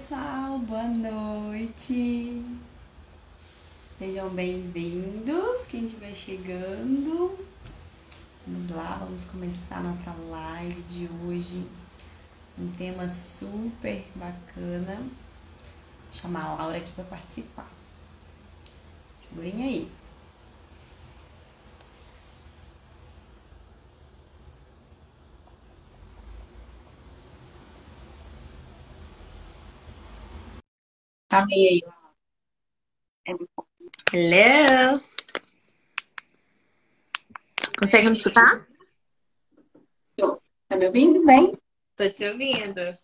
pessoal, boa noite. Sejam bem-vindos, quem estiver chegando. Vamos lá, vamos começar nossa live de hoje. Um tema super bacana. Vou chamar a Laura aqui para participar. Segurem aí. Chamei aí. Hello! Consegue me escutar? Tô. Tá me ouvindo bem? Tô te ouvindo.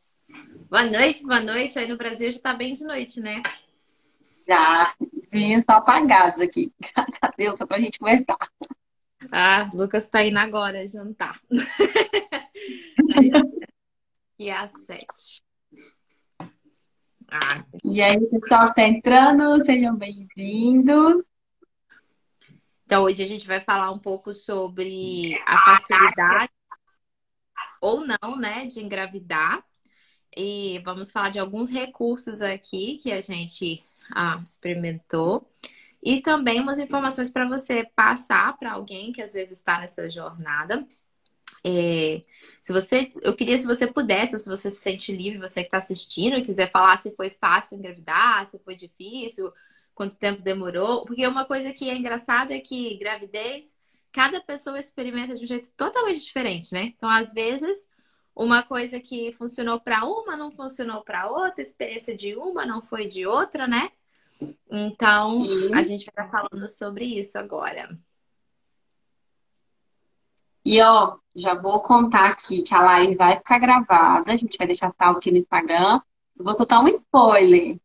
Boa noite, boa noite. Aí no Brasil já tá bem de noite, né? Já. Os meninos estão apagados aqui. Graças a Deus, só pra gente conversar. Ah, Lucas tá indo agora jantar. e às sete. Ah. E aí, pessoal que tá entrando, sejam bem-vindos. Então, hoje a gente vai falar um pouco sobre a facilidade ou não, né, de engravidar. E vamos falar de alguns recursos aqui que a gente ah, experimentou. E também umas informações para você passar para alguém que às vezes está nessa jornada. É, se você, eu queria se você pudesse, ou se você se sente livre, você que está assistindo, quiser falar se foi fácil engravidar, se foi difícil, quanto tempo demorou. Porque uma coisa que é engraçada é que gravidez, cada pessoa experimenta de um jeito totalmente diferente, né? Então, às vezes, uma coisa que funcionou para uma não funcionou para outra, experiência de uma não foi de outra, né? Então, a gente vai estar falando sobre isso agora. E ó, já vou contar aqui que a live vai ficar gravada, a gente vai deixar salvo aqui no Instagram. Eu vou soltar um spoiler.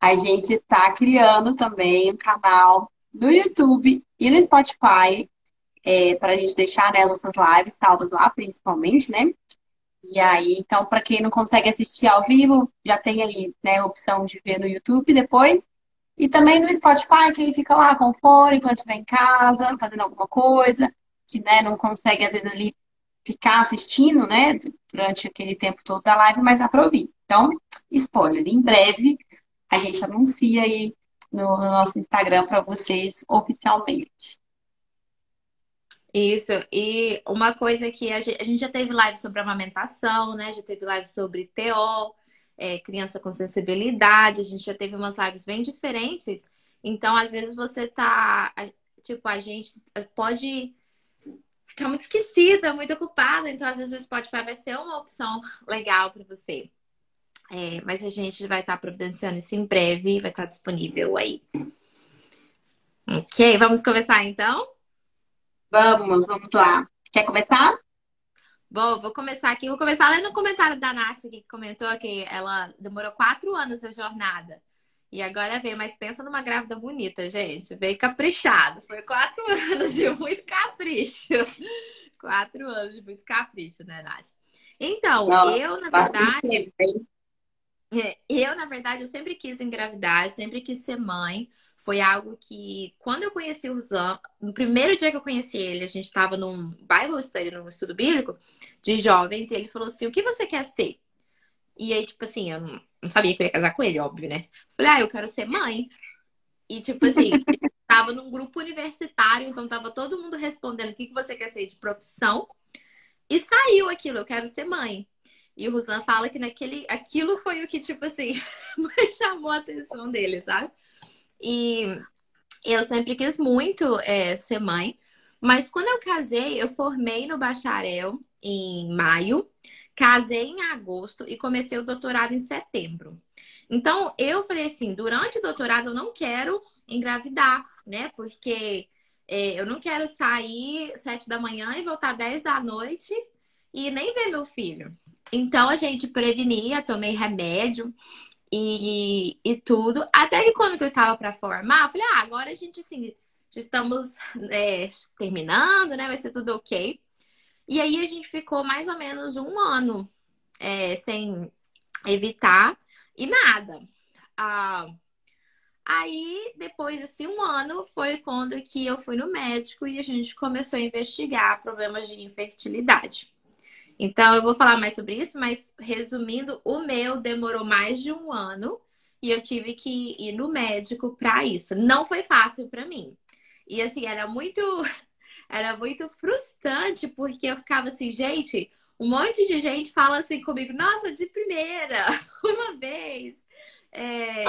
A gente está criando também um canal no YouTube e no Spotify é, para a gente deixar né, as nossas lives salvas lá, principalmente, né? E aí, então, para quem não consegue assistir ao vivo, já tem ali né, a opção de ver no YouTube depois. E também no Spotify, quem fica lá com fone enquanto estiver em casa, fazendo alguma coisa que né, não consegue, às vezes, ali ficar assistindo, né, durante aquele tempo todo da live, mas aproveita. Então, spoiler, em breve a gente anuncia aí no, no nosso Instagram para vocês oficialmente. Isso, e uma coisa que a gente, a gente, já teve live sobre amamentação, né? Já teve live sobre TO, é, criança com sensibilidade, a gente já teve umas lives bem diferentes. Então, às vezes você tá, tipo, a gente pode ficar muito esquecida, muito ocupada. Então, às vezes, o Spotify vai ser uma opção legal para você. É, mas a gente vai estar providenciando isso em breve, vai estar disponível aí. Ok, vamos começar então? Vamos, vamos lá. Quer começar? Bom, vou começar aqui. Vou começar lendo o comentário da Nath que comentou que ela demorou quatro anos a jornada. E agora veio, mas pensa numa grávida bonita, gente. Veio caprichado. Foi quatro anos de muito capricho. quatro anos de muito capricho, né, Nath? Então, Não, eu, na verdade. É, eu, na verdade, eu sempre quis engravidar, eu sempre quis ser mãe. Foi algo que, quando eu conheci o Zan, no primeiro dia que eu conheci ele, a gente estava num Bible study, num estudo bíblico de jovens, e ele falou assim: O que você quer ser? E aí, tipo assim, eu não não sabia que eu ia casar com ele, óbvio, né? Falei, ah, eu quero ser mãe. E, tipo assim, tava num grupo universitário, então tava todo mundo respondendo o que, que você quer ser de profissão. E saiu aquilo, eu quero ser mãe. E o Ruslan fala que naquele, aquilo foi o que, tipo assim, mais chamou a atenção dele, sabe? E eu sempre quis muito é, ser mãe. Mas quando eu casei, eu formei no bacharel em maio. Casei em agosto e comecei o doutorado em setembro. Então, eu falei assim: durante o doutorado, eu não quero engravidar, né? Porque é, eu não quero sair sete da manhã e voltar dez da noite e nem ver meu filho. Então, a gente prevenia, tomei remédio e, e tudo. Até que quando eu estava para formar, eu falei: ah, agora a gente, assim, estamos é, terminando, né? Vai ser tudo ok. E aí a gente ficou mais ou menos um ano é, sem evitar e nada. Ah, aí, depois desse um ano, foi quando que eu fui no médico e a gente começou a investigar problemas de infertilidade. Então, eu vou falar mais sobre isso, mas resumindo, o meu demorou mais de um ano e eu tive que ir no médico para isso. Não foi fácil para mim. E assim, era muito era muito frustrante porque eu ficava assim, gente, um monte de gente fala assim comigo, nossa, de primeira, uma vez. É,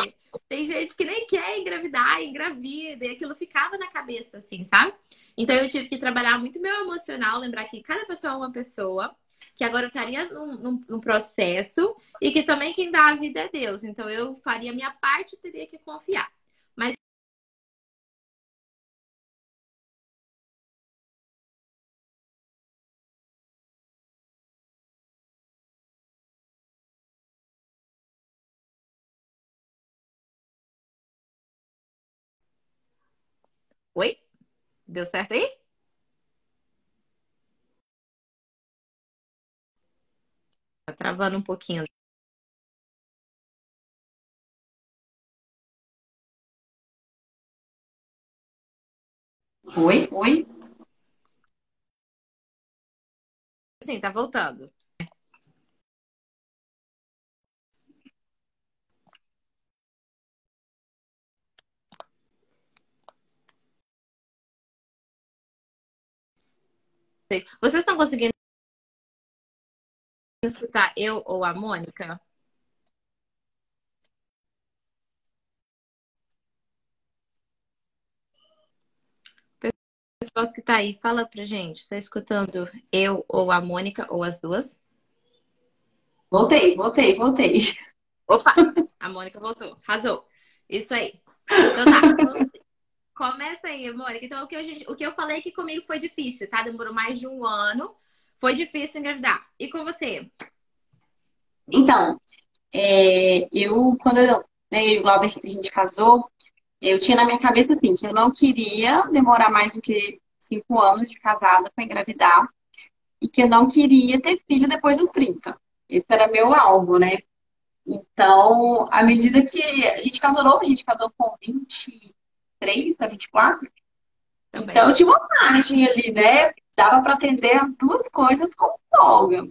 tem gente que nem quer engravidar, engravida, e aquilo ficava na cabeça, assim, sabe? Então eu tive que trabalhar muito meu emocional, lembrar que cada pessoa é uma pessoa, que agora eu estaria num, num, num, processo e que também quem dá a vida é Deus. Então eu faria a minha parte e teria que confiar. Oi? Deu certo aí? Tá travando um pouquinho. Oi, oi. Sim, tá voltando. Vocês estão conseguindo escutar eu ou a Mônica? pessoal que tá aí, fala pra gente. Tá escutando eu ou a Mônica ou as duas? Voltei, voltei, voltei. Opa, a Mônica voltou. Arrasou. Isso aí. Então tá. Começa aí, Mônica. Então, o que, gente, o que eu falei que comigo foi difícil, tá? Demorou mais de um ano. Foi difícil engravidar. E com você? Então, é, eu, quando eu, né, eu e o Glauber, a gente casou, eu tinha na minha cabeça assim, que eu não queria demorar mais do que cinco anos de casada para engravidar e que eu não queria ter filho depois dos 30. Esse era meu alvo, né? Então, à medida que a gente casou novo, a gente casou com 23 a 24. Também. Então, tinha uma margem ali, né? Dava para atender as duas coisas com folga.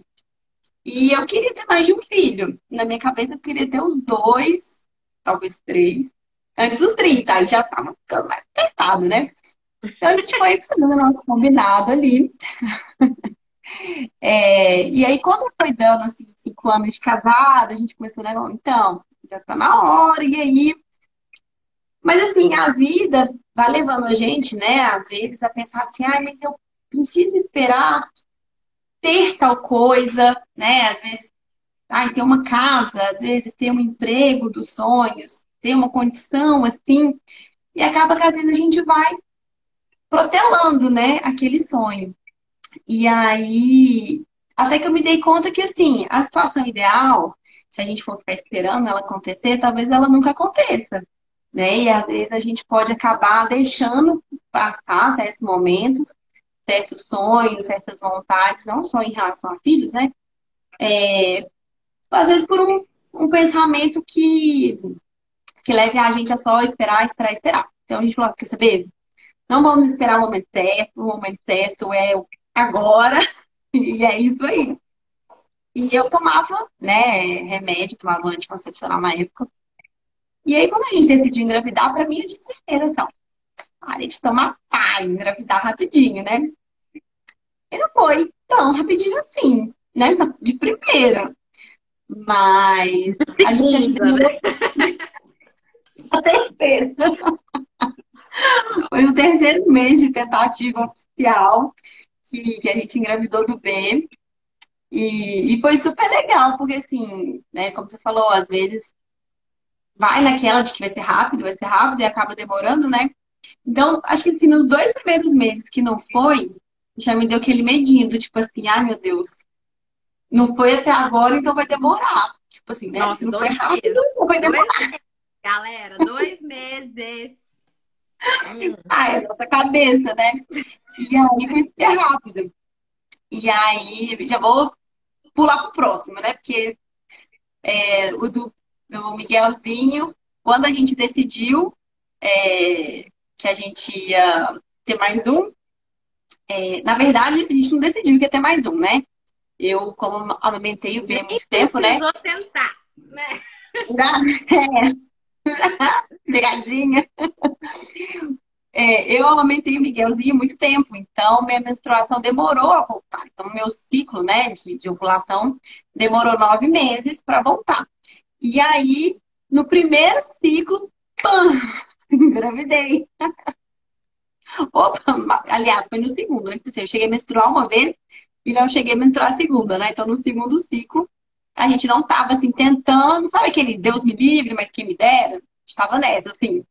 E eu queria ter mais de um filho. Na minha cabeça, eu queria ter os dois, talvez três antes dos 30, aí já tava ficando mais apertado, né? Então a gente foi fazendo o nosso combinado ali. É, e aí, quando foi dando assim, cinco anos de casada, a gente começou, né? Então, já tá na hora, e aí. Assim, a vida vai levando a gente, né, às vezes, a pensar assim, ai, mas eu preciso esperar ter tal coisa, né? Às vezes, ai, ter uma casa, às vezes ter um emprego dos sonhos ter uma condição assim, e acaba que às vezes a gente vai protelando, né, aquele sonho. E aí, até que eu me dei conta que assim, a situação ideal, se a gente for ficar esperando ela acontecer, talvez ela nunca aconteça. Né? E às vezes a gente pode acabar deixando passar certos momentos, certos sonhos, certas vontades, não só em relação a filhos, né? É, às vezes por um, um pensamento que que leve a gente a só esperar, esperar, esperar. Então a gente falou, quer saber? Não vamos esperar o momento certo, o momento certo é agora, e é isso aí. E eu tomava, né, remédio, tomava anticoncepcional na época. E aí, quando a gente decidiu engravidar, para mim, eu tinha certeza, assim, parei de tomar pai, engravidar rapidinho, né? E não foi tão rapidinho assim, né? De primeira. Mas a gente já demorou... né? a terceira. Foi o terceiro mês de tentativa oficial que, que a gente engravidou do B. E, e foi super legal, porque assim, né, como você falou, às vezes vai naquela de que vai ser rápido, vai ser rápido e acaba demorando, né? Então, acho que assim, nos dois primeiros meses que não foi, já me deu aquele medinho do tipo assim, ai meu Deus, não foi até agora, então vai demorar. Tipo assim, né? Nossa, Se não foi rápido, não vai demorar. Galera, dois meses. Ah, é nossa cabeça, né? E aí foi super rápido. E aí, já vou pular pro próximo, né? Porque é, o do, do Miguelzinho, quando a gente decidiu é, que a gente ia ter mais um, é, na verdade, a gente não decidiu que ia ter mais um, né? eu, como amamentei o bebê há muito tempo, né? Precisou tentar, né? É. Pegadinha. É, eu amamentei o Miguelzinho há muito tempo, então minha menstruação demorou a voltar. Então, meu ciclo né, de, de ovulação demorou nove meses para voltar. E aí, no primeiro ciclo, pam, engravidei. Opa, aliás, foi no segundo, né? Eu cheguei a menstruar uma vez e não cheguei a menstruar a segunda, né? Então, no segundo ciclo, a gente não tava assim tentando, sabe aquele Deus me livre, mas quem me dera? Estava nessa, assim,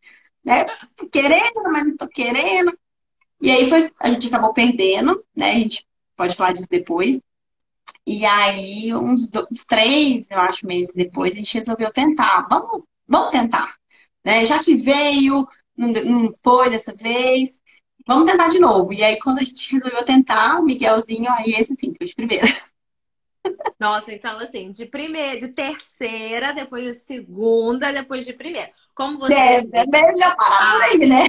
né? Tô querendo, mas não tô querendo. E aí foi, a gente acabou perdendo, né? A gente pode falar disso depois. E aí, uns, dois, uns três, eu acho, meses depois, a gente resolveu tentar. Vamos, vamos tentar. Né? Já que veio, não, não foi dessa vez, vamos tentar de novo. E aí, quando a gente resolveu tentar, o Miguelzinho, aí esse sim, foi de primeira. Nossa, então assim, de primeira, de terceira, depois de segunda, depois de primeira. Como você. Deve, é melhor parar por aí, né?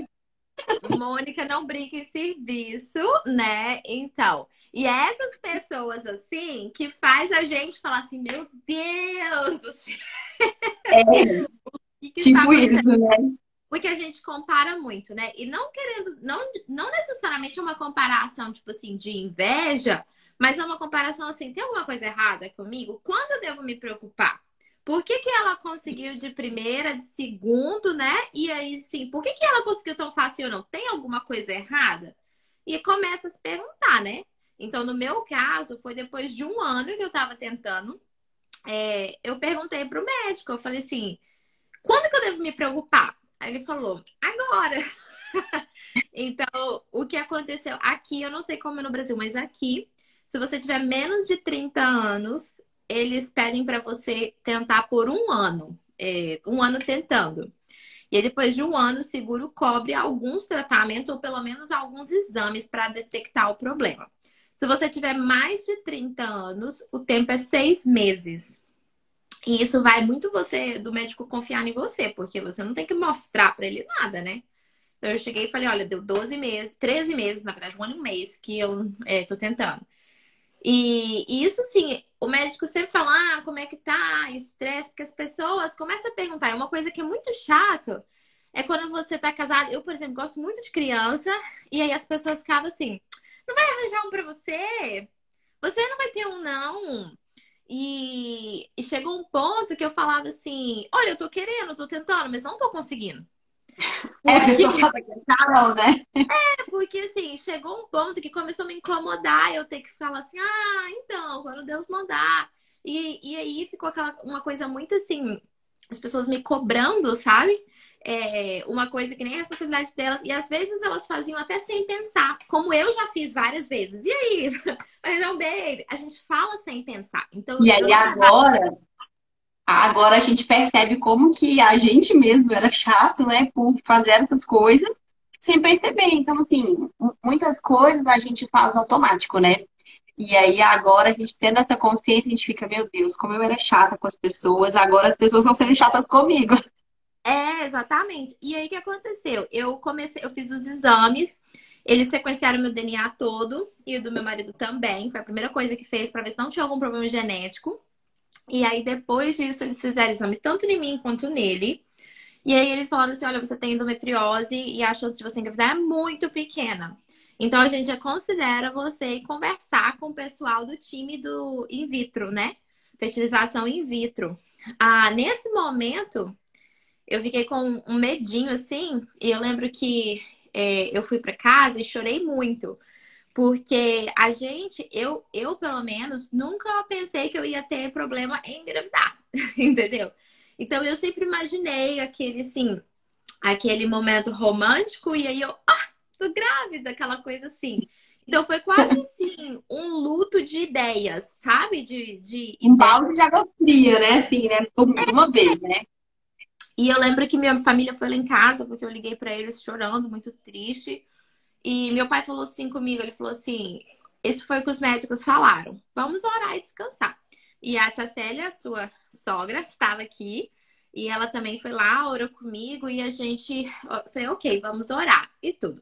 Mônica não brinca em serviço, né? Então. E é essas pessoas assim que faz a gente falar assim, meu Deus do céu. É, que que tipo isso, né? Porque a gente compara muito, né? E não querendo, não, não necessariamente é uma comparação, tipo assim, de inveja, mas é uma comparação assim, tem alguma coisa errada comigo? Quando eu devo me preocupar? Por que, que ela conseguiu de primeira, de segundo, né? E aí, sim, por que, que ela conseguiu tão fácil ou não? Tem alguma coisa errada? E começa a se perguntar, né? Então, no meu caso, foi depois de um ano que eu tava tentando. É, eu perguntei pro médico, eu falei assim, quando que eu devo me preocupar? Aí ele falou, agora. então, o que aconteceu aqui, eu não sei como é no Brasil, mas aqui, se você tiver menos de 30 anos, eles pedem para você tentar por um ano, é, um ano tentando. E aí, depois de um ano, o seguro cobre alguns tratamentos ou pelo menos alguns exames para detectar o problema. Se você tiver mais de 30 anos, o tempo é seis meses. E isso vai muito você do médico confiar em você, porque você não tem que mostrar para ele nada, né? Então eu cheguei e falei, olha, deu 12 meses, 13 meses, na verdade, um ano e um mês que eu é, tô tentando. E, e, isso sim, o médico sempre fala, ah, como é que tá, estresse, porque as pessoas começam a perguntar. Uma coisa que é muito chato, é quando você tá casado. Eu, por exemplo, gosto muito de criança, e aí as pessoas ficavam assim, não vai arranjar um pra você? Você não vai ter um, não. E, chegou um ponto que eu falava assim, olha, eu tô querendo, tô tentando, mas não tô conseguindo. É, a pessoa fala que é carão, né? É, porque assim, chegou um ponto que começou a me incomodar, eu ter que falar assim, ah, então, quando Deus mandar. E, e aí ficou aquela, uma coisa muito assim, as pessoas me cobrando, sabe? É, uma coisa que nem a responsabilidade delas, e às vezes elas faziam até sem pensar, como eu já fiz várias vezes. E aí, mas não, baby, a gente fala sem pensar. Então, e aí agora, Agora a gente percebe como que a gente mesmo era chato, né, por fazer essas coisas sem perceber. Então, assim, muitas coisas a gente faz automático, né? E aí agora a gente tendo essa consciência, a gente fica, meu Deus, como eu era chata com as pessoas, agora as pessoas estão sendo chatas comigo. É, exatamente. E aí o que aconteceu? Eu comecei, eu fiz os exames, eles sequenciaram meu DNA todo e o do meu marido também. Foi a primeira coisa que fez para ver se não tinha algum problema genético. E aí, depois disso, eles fizeram exame tanto em mim quanto nele. E aí, eles falaram assim: olha, você tem endometriose e a chance de você engravidar é muito pequena. Então, a gente já considera você conversar com o pessoal do time do in vitro, né? Fertilização in vitro. Ah, nesse momento, eu fiquei com um medinho assim, e eu lembro que é, eu fui para casa e chorei muito. Porque a gente, eu, eu pelo menos, nunca pensei que eu ia ter problema em engravidar, entendeu? Então eu sempre imaginei aquele, assim, aquele momento romântico e aí eu, ah, tô grávida, aquela coisa assim. Então foi quase assim, um luto de ideias, sabe? De, de um balde de água fria, né? Assim, né? De uma vez, né? E eu lembro que minha família foi lá em casa, porque eu liguei para eles chorando, muito triste. E meu pai falou assim comigo, ele falou assim, isso foi o que os médicos falaram. Vamos orar e descansar. E a tia Célia, sua sogra, estava aqui. E ela também foi lá, orou comigo. E a gente... Falei, ok, vamos orar. E tudo.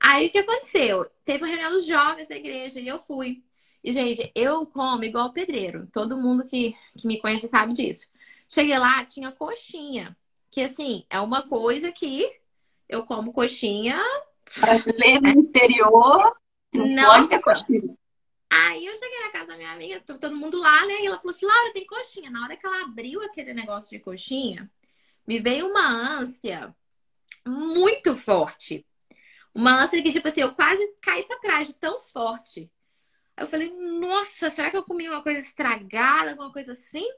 Aí, o que aconteceu? Teve uma reunião dos jovens da igreja e eu fui. E, gente, eu como igual pedreiro. Todo mundo que, que me conhece sabe disso. Cheguei lá, tinha coxinha. Que, assim, é uma coisa que eu como coxinha. Brasileiro no exterior, não pode coxinha. Aí eu cheguei na casa da minha amiga, todo mundo lá, né? E ela falou assim: Laura, tem coxinha. Na hora que ela abriu aquele negócio de coxinha, me veio uma ânsia muito forte. Uma ânsia que, tipo assim, eu quase caí pra trás de tão forte. Aí eu falei, nossa, será que eu comi uma coisa estragada, alguma coisa assim?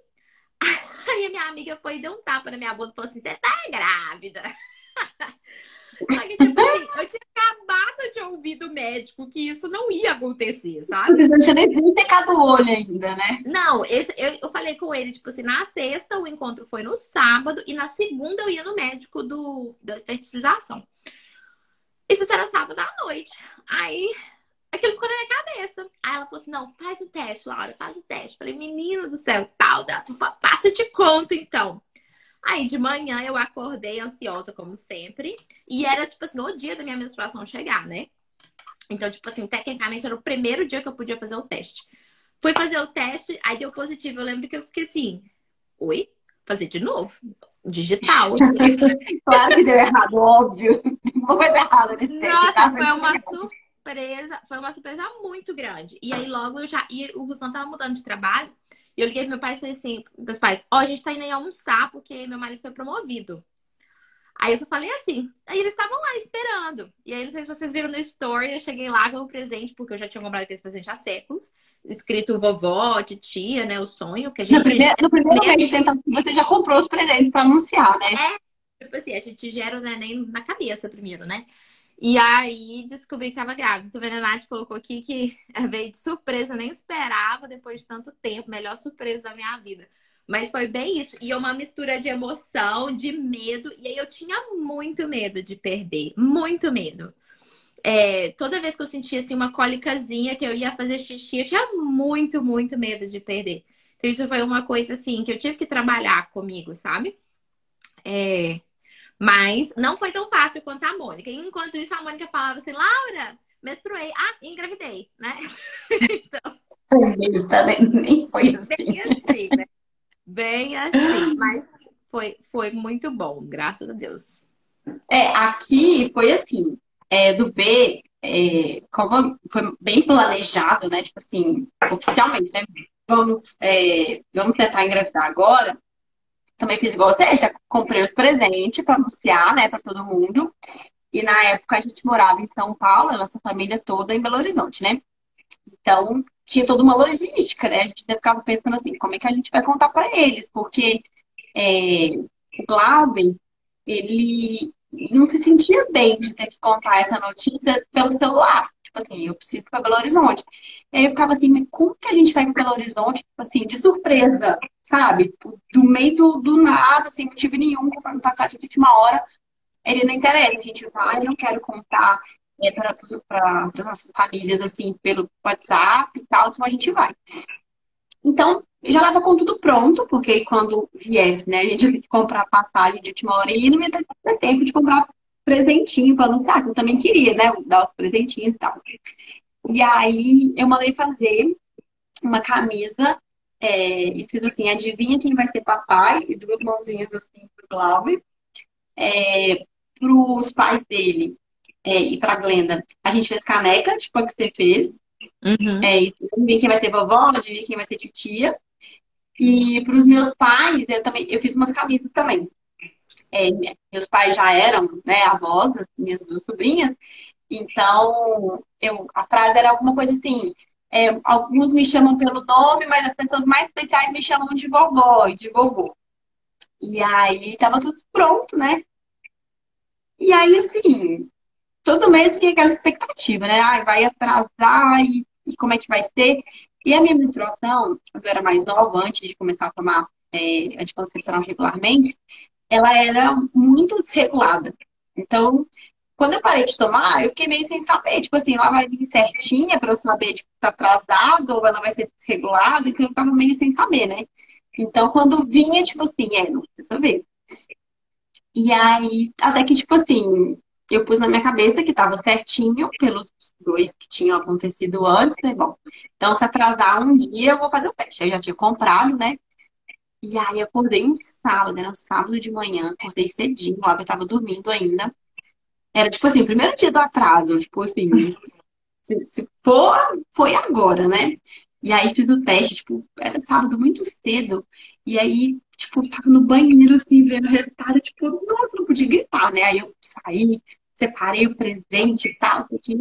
Aí a minha amiga foi e deu um tapa na minha bunda e falou assim: você tá grávida. Só que, tipo assim, eu tinha acabado de ouvir do médico que isso não ia acontecer, sabe? Você não tinha nem, nem secado o olho ainda, né? Não, esse, eu, eu falei com ele, tipo assim, na sexta o encontro foi no sábado e na segunda eu ia no médico do, da fertilização. Isso era sábado à noite. Aí aquilo ficou na minha cabeça. Aí ela falou assim: não, faz o teste, Laura, faz o teste. Falei, menina do céu, tal, faça te conto então. Aí de manhã eu acordei ansiosa, como sempre. E era, tipo assim, o dia da minha menstruação chegar, né? Então, tipo assim, tecnicamente era o primeiro dia que eu podia fazer o teste. Fui fazer o teste, aí deu positivo. Eu lembro que eu fiquei assim: oi? Fazer de novo? Digital. Assim. claro que deu errado, óbvio. Uma coisa errada nesse teste. Nossa, tá? foi uma surpresa. Foi uma surpresa muito grande. E aí logo eu já. E o Ruslan tava mudando de trabalho. E eu liguei pro meu pai e falei assim, meus pais, ó, oh, a gente tá indo aí almoçar porque meu marido foi promovido. Aí eu só falei assim. Aí eles estavam lá esperando. E aí, não sei se vocês viram no story, eu cheguei lá com o presente, porque eu já tinha comprado esse presente há séculos. Escrito vovó, titia, né? O sonho que a gente. No primeiro, no primeiro mês de tentativa, você já comprou os presentes pra anunciar, né? É, tipo assim, a gente gera o neném na cabeça primeiro, né? E aí descobri que tava grávida. Tu vendo, a Nath colocou aqui que veio de surpresa, nem esperava depois de tanto tempo. Melhor surpresa da minha vida. Mas foi bem isso. E uma mistura de emoção, de medo. E aí eu tinha muito medo de perder. Muito medo. É, toda vez que eu sentia assim, uma cólicazinha que eu ia fazer xixi, eu tinha muito, muito medo de perder. Então, isso foi uma coisa assim que eu tive que trabalhar comigo, sabe? É, mas não foi tão fácil quanto a Mônica. Enquanto isso, a Mônica falava assim, Laura, menstruei. Ah, engravidei, né? então. Nem foi assim. Bem assim, né? Bem assim. Mas foi, foi muito bom, graças a Deus. É, aqui foi assim. É, do B, é, como foi bem planejado, né? Tipo assim, oficialmente, né? Vamos, é, vamos tentar engravidar agora também fiz igual você, já comprei os presentes para anunciar, né, para todo mundo. E na época a gente morava em São Paulo, a nossa família toda em Belo Horizonte, né? Então tinha toda uma logística, né? A gente ficava pensando assim, como é que a gente vai contar para eles? Porque é, o Glauben, ele não se sentia bem de ter que contar essa notícia pelo celular. Tipo assim, eu preciso para Belo Horizonte. E aí eu ficava assim, como que a gente vai para Belo Horizonte, tipo assim, de surpresa? sabe? Do meio do, do nada, sem motivo nenhum, comprando passagem de última hora. Ele não interessa, a gente vai, não quero contar para as nossas famílias, assim, pelo WhatsApp e tal, então a gente vai. Então, já leva com tudo pronto, porque quando viesse, né, a gente ia comprar passagem de última hora e não ia ter tempo de comprar presentinho para anunciar, que eu também queria, né, dar os presentinhos e tal. E aí eu mandei fazer uma camisa é, escrito assim, adivinha quem vai ser papai, e duas mãozinhas assim pro Glauber. É, para os pais dele é, e para Glenda, a gente fez caneca, tipo a que você fez. Uhum. É, adivinha quem vai ser vovó, adivinha quem vai ser titia. E para os meus pais, eu também eu fiz umas camisas também. É, meus pais já eram né, avós, minhas duas sobrinhas, então eu, a frase era alguma coisa assim: é, alguns me chamam pelo nome, mas as pessoas mais especiais me chamam de vovó e de vovô. E aí tava tudo pronto, né? E aí, assim, todo mês fica aquela expectativa, né? Ai, vai atrasar e, e, como é que vai ser? E a minha menstruação, quando eu era mais nova, antes de começar a tomar é, anticoncepcional regularmente, ela era muito desregulada. Então, quando eu parei de tomar, eu fiquei meio sem saber. Tipo assim, ela vai vir certinha para eu saber tipo, tá atrasado ou ela vai ser desregulada. Então eu ficava meio sem saber, né? Então quando vinha, tipo assim, é, não, dessa vez. E aí, até que, tipo assim, eu pus na minha cabeça que tava certinho pelos dois que tinham acontecido antes. Falei, bom, então se atrasar um dia, eu vou fazer o teste. Eu já tinha comprado, né? E aí acordei um sábado, era um sábado de manhã, acordei cedinho, o Albert tava dormindo ainda. Era tipo assim, o primeiro dia do atraso, tipo assim, se, se for, foi agora, né? E aí fiz o teste, tipo, era sábado muito cedo. E aí, tipo, eu tava no banheiro, assim, vendo o resultado, tipo, nossa, não podia gritar, né? Aí eu saí, separei o presente e tal, porque.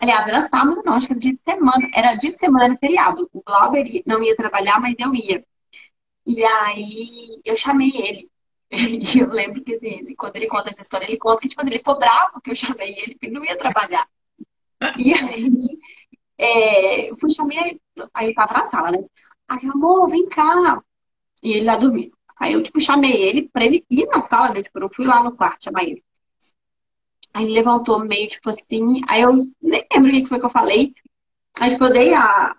Aliás, era sábado, não, acho que era dia de semana. Era dia de semana, era feriado. O Glauber não ia trabalhar, mas eu ia. E aí eu chamei ele. E eu lembro que assim, quando ele conta essa história, ele conta que tipo, ele ficou bravo que eu chamei ele, porque ele não ia trabalhar. E aí é, eu fui chamei ele, aí ele tava na sala, né? Aí, amor, vem cá. E ele lá dormindo. Aí eu, tipo, chamei ele pra ele ir na sala, né? Tipo, eu fui lá no quarto chamar ele. Aí ele levantou meio, tipo assim, aí eu nem lembro o que foi que eu falei. Aí, tipo, eu dei a,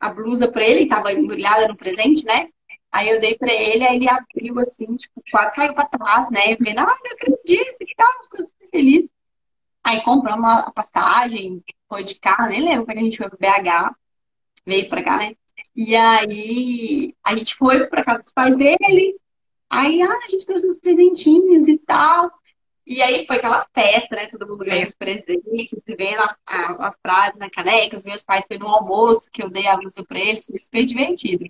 a blusa pra ele, tava embrulhada no presente, né? Aí eu dei pra ele, aí ele abriu assim, tipo, quase caiu pra trás, né? Vendo, ah, não acredito, que tal, ficou super feliz. Aí compramos a passagem, foi de carro, nem lembro quando a gente foi pro BH, veio pra cá, né? E aí a gente foi pra casa dos pais dele, aí ah, a gente trouxe uns presentinhos e tal. E aí foi aquela festa, né? Todo mundo ganha os presentes, vendo a, a, a, frase na caneca, os meus pais foi no almoço que eu dei a música pra eles, foi super divertido.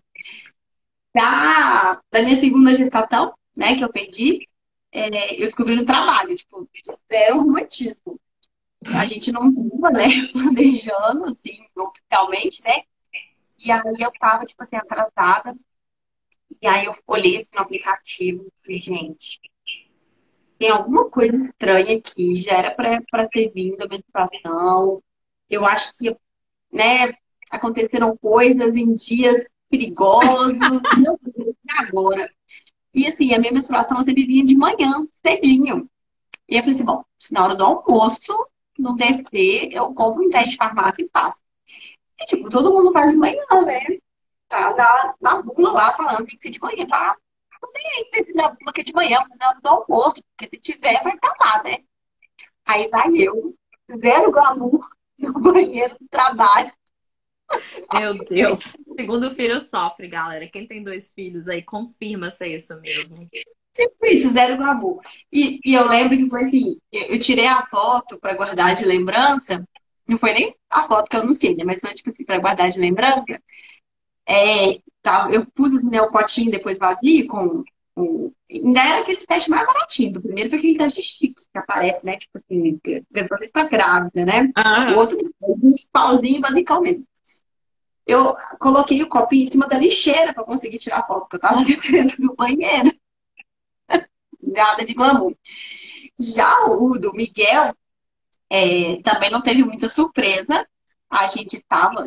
Da, da minha segunda gestação, né, que eu perdi, é, eu descobri no trabalho, tipo, zero romantismo. A gente não estava, né, planejando, assim, oficialmente, né? E aí eu tava, tipo assim, atrasada. E aí eu olhei assim, no aplicativo e falei, gente, tem alguma coisa estranha aqui. Já era para ter vindo a menstruação. Eu acho que, né, aconteceram coisas em dias perigosos. Deus, agora? E assim, a minha menstruação eu sempre vinha de manhã, cedinho. E eu falei assim, bom, se na hora do almoço não descer, eu compro um teste de farmácia e faço. E, tipo, todo mundo faz de manhã, né? Tá na, na bula lá falando tem que ser de manhã. Tá? Não tem aí que da bula que é de manhã, precisando do almoço, porque se tiver, vai estar tá lá, né? Aí vai eu, zero glamour, no banheiro do trabalho. Meu Deus. Segundo filho sofre, galera. Quem tem dois filhos aí, confirma se é isso mesmo. Sempre isso, zero glamour. E, e eu lembro que foi assim, eu, tirei a foto para guardar de lembrança. Não foi nem a foto que eu anunciei, né? Mas foi tipo assim, para guardar de lembrança. É, tá, eu pus assim, né, o potinho depois vazio com o, ainda era aquele teste mais baratinho. O primeiro foi aquele teste chique que aparece, né? Tipo assim, você está grávida, né? O outro, uns pauzinhos basical mesmo eu coloquei o copo em cima da lixeira para conseguir tirar foto, porque eu tava dentro do banheiro. Nada de glamour. Já o do Miguel é, também não teve muita surpresa. A gente estava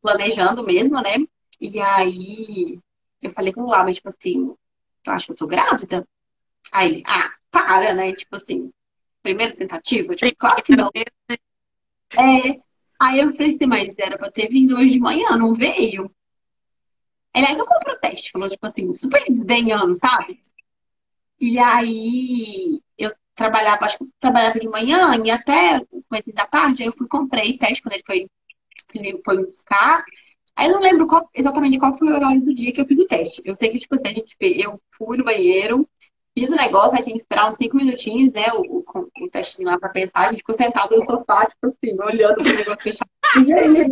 planejando mesmo, né? E aí eu falei com o Lama, tipo assim, eu acho que eu tô grávida. Aí ah, para, né? Tipo assim, primeira tentativa? Tipo, claro que não. É, Aí eu falei assim, mas era pra ter vindo hoje de manhã, não veio. Aliás, eu comprei o teste, falou, tipo assim, super desdenhando, sabe? E aí eu trabalhava, acho que trabalhava de manhã e até o começo da tarde, aí eu fui comprei teste quando ele foi, ele foi buscar. Aí eu não lembro qual, exatamente qual foi o horário do dia que eu fiz o teste. Eu sei que, tipo assim, a gente eu fui no banheiro, fiz o negócio, aí tinha que esperar uns cinco minutinhos, né? O, o testinho lá pra pensar. A gente ficou sentado no sofá, tipo assim, olhando pro negócio fechado. E aí,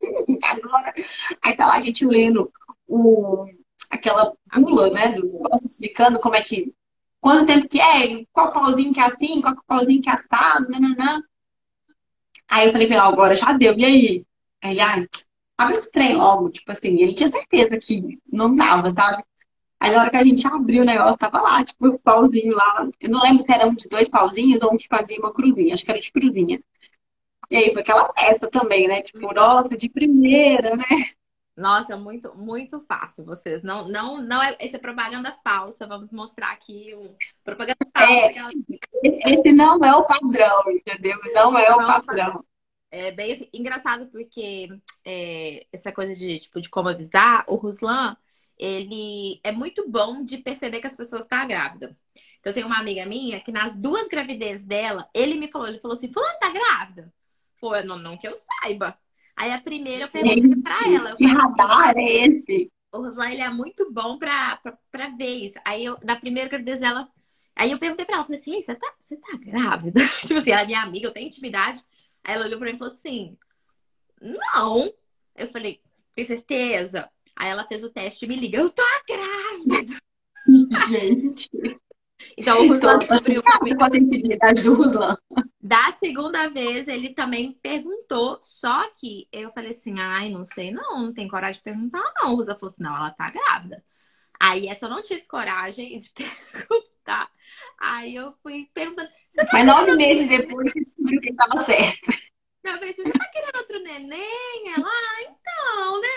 agora? Aí tá lá a gente lendo o, aquela bula, né? Do negócio explicando como é que. Quanto tempo que é, qual pauzinho que é assim, qual pauzinho que é assado, nananã. Aí eu falei pra ele, agora já deu, e aí? Aí, ai, abre esse trem logo, tipo assim, ele tinha certeza que não dava, sabe? Aí na hora que a gente abriu o negócio, tava lá, tipo, os pauzinhos lá. Eu não lembro se era um de dois pauzinhos ou um que fazia uma cruzinha. Acho que era de cruzinha. E aí foi aquela festa também, né? Tipo, nossa, de primeira, né? Nossa, muito, muito fácil, vocês. Não, não, não é. Essa é propaganda falsa. Vamos mostrar aqui um propaganda falsa. É, esse não é o padrão, entendeu? Não é o não padrão. É bem assim, engraçado porque é, essa coisa de, tipo, de como avisar, o Ruslan, ele é muito bom de perceber que as pessoas estão tá grávidas. Então, eu tenho uma amiga minha que nas duas gravidezes dela, ele me falou, ele falou assim, fulano tá grávida? Pô, não, não que eu saiba. Aí a primeira eu perguntei pra ela. Eu que falei, radar é esse? O Ruslan, ele é muito bom pra, pra, pra ver isso. Aí eu, na primeira gravidez dela, aí eu perguntei pra ela, falei assim, você tá, você tá grávida? tipo assim, ela é minha amiga, eu tenho intimidade. Aí ela olhou pra mim e falou assim, não. Eu falei, tem certeza? Aí ela fez o teste e me liga, eu tô grávida. Gente. Então o Ruslan descobriu a sensibilidade do Ruslan. Da segunda vez, ele também perguntou, só que eu falei assim, ai, não sei não, não tem coragem de perguntar não. O Ruslan falou assim, não, ela tá grávida. Aí essa eu não tive coragem de perguntar. Aí eu fui perguntando. Tá Mas nove meses depois você descobriu que ele tava certo. Eu falei assim, você tá querendo outro neném? Ela, ah, então, né?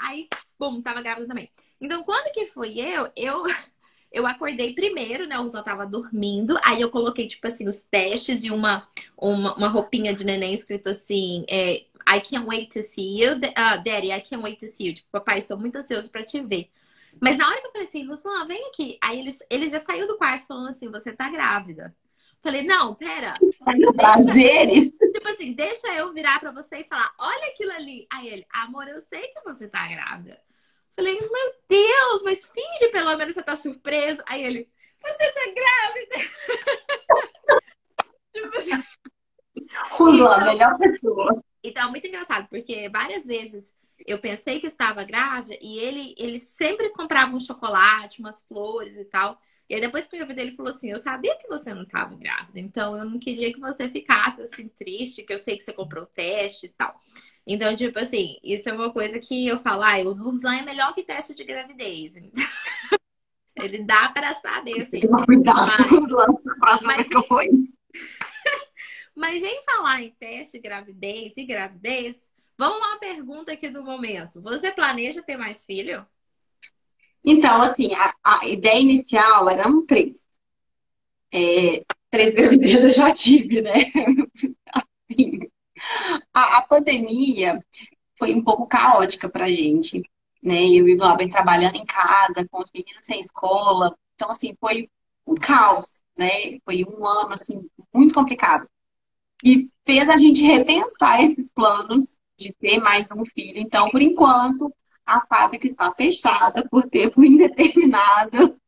Aí, bum, tava grávida também. Então, quando que foi eu, eu eu acordei primeiro, né? O Ruslan tava dormindo. Aí eu coloquei, tipo assim, os testes e uma, uma, uma roupinha de neném escrito assim: é, I can't wait to see you. Uh, Daddy, I can't wait to see you. Tipo, papai, estou muito ansioso pra te ver. Mas na hora que eu falei assim, Ruslan, vem aqui. Aí ele, ele já saiu do quarto falando assim: você tá grávida. Falei, não, pera. Prazeres. Tipo assim, deixa eu virar pra você e falar: olha aquilo ali. Aí ele, amor, eu sei que você tá grávida. Falei, meu Deus, mas finge pelo menos você tá surpreso. Aí ele, você tá grávida? tipo assim. Ruslan, então, melhor pessoa. Então, muito engraçado, porque várias vezes eu pensei que estava grávida e ele, ele sempre comprava um chocolate, umas flores e tal. E aí depois que eu vi dele, ele falou assim: Eu sabia que você não estava grávida, então eu não queria que você ficasse assim triste, que eu sei que você comprou o teste e tal. Então, tipo assim, isso é uma coisa que eu falo, ah, o Luzan é melhor que teste de gravidez. Ele dá para saber, assim. Toma cuidado mas, com o próxima mas, vez que eu for. Mas em falar em teste de gravidez e gravidez, vamos lá pergunta aqui do momento. Você planeja ter mais filho? Então, assim, a, a ideia inicial eram três. É, três gravidezes eu já tive, né? assim, a, a pandemia foi um pouco caótica pra gente, né? Eu e o Glauber trabalhando em casa, com os meninos sem escola. Então, assim, foi um caos, né? Foi um ano, assim, muito complicado. E fez a gente repensar esses planos de ter mais um filho. Então, por enquanto, a fábrica está fechada por tempo indeterminado.